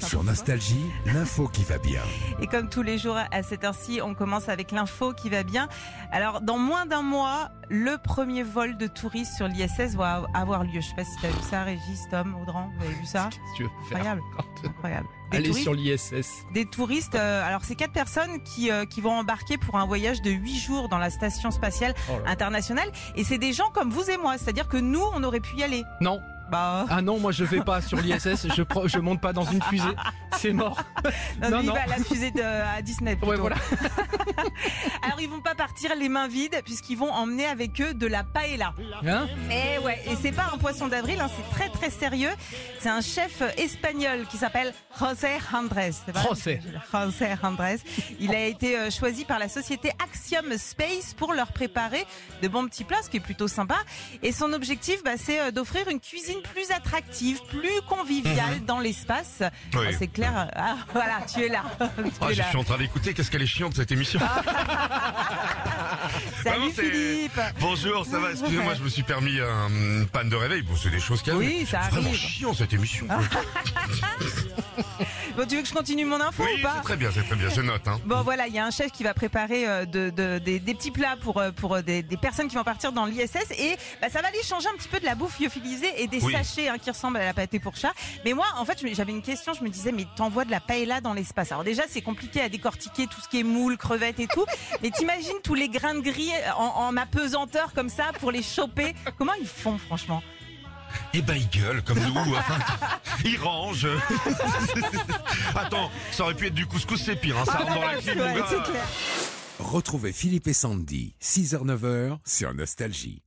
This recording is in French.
Sur Nostalgie, l'info qui va bien. Et comme tous les jours à cette heure-ci, on commence avec l'info qui va bien. Alors, dans moins d'un mois, le premier vol de touristes sur l'ISS va avoir lieu. Je sais pas si tu as vu ça, Régis, Tom, Audran, vous avez vu ça Qu'est-ce que tu veux faire Incroyable, incroyable. Des Allez touristes- sur l'ISS. des touristes. euh, alors, c'est quatre personnes qui, euh, qui vont embarquer pour un voyage de huit jours dans la station spatiale Oh internationale. Et c'est des gens comme vous et moi. C'est-à-dire que nous, on aurait pu y aller. Non, Bah, ah non, moi je vais pas sur l'ISS, je, je monte pas dans une fusée, c'est mort. non, non, lui, il va à la fusée de, à Disney. plutôt. Ouais, voilà. Alors, ils vont pas partir les mains vides puisqu'ils vont emmener avec eux de la paella. Hein Eh ouais, et c'est pas un poisson d'avril, hein, c'est très très sérieux. C'est un chef espagnol qui s'appelle José Andrés. José. José Andrés. Il a été euh, choisi par la société Axiom Space pour leur préparer de bons petits plats, ce qui est plutôt sympa. Et son objectif, bah, c'est euh, d'offrir une cuisine plus attractive, plus conviviale dans l'espace. Oui. Ah, C'est clair. Ah, voilà, tu es là. Tu Ah, es je là. suis en train d'écouter, qu'est-ce qu'elle est chiante cette émission. Salut Philippe. Bonjour, ça va Excusez-moi, je me suis permis un une panne de réveil. Bon, c'est des choses qui arrivent. Oui, ça C'est Vraiment arrive. chiant cette émission. Bon, tu veux que je continue mon info oui, ou pas c'est très bien, c'est très bien. Je note. Hein. Bon voilà, il y a un chef qui va préparer euh, de, de- des, des petits plats pour euh, pour euh, des, des personnes qui vont partir dans l'ISS et bah, ça va aller changer un petit peu de la bouffe lyophilisée et des Oui. sachets hein, qui ressemblent à la pâté pour chat. Mais moi, en fait, je me- j'avais une question. Je me disais, mais t'envoies de la paella dans l'espace. Alors déjà, c'est compliqué à décortiquer tout ce qui est moule, crevettes et tout. mais t'imagines tous les grains de gris en, en apesanteur comme ça pour les choper. Comment ils font, franchement? Et ben, ils gueulent comme nous. Enfin, ils rangent. Attends, ça aurait pu être du couscous, c'est pire. Hein. Ça rentre dans la clim, Ouais, clair. Retrouvez Philippe et Sandy, 6h-9h sur Nostalgie.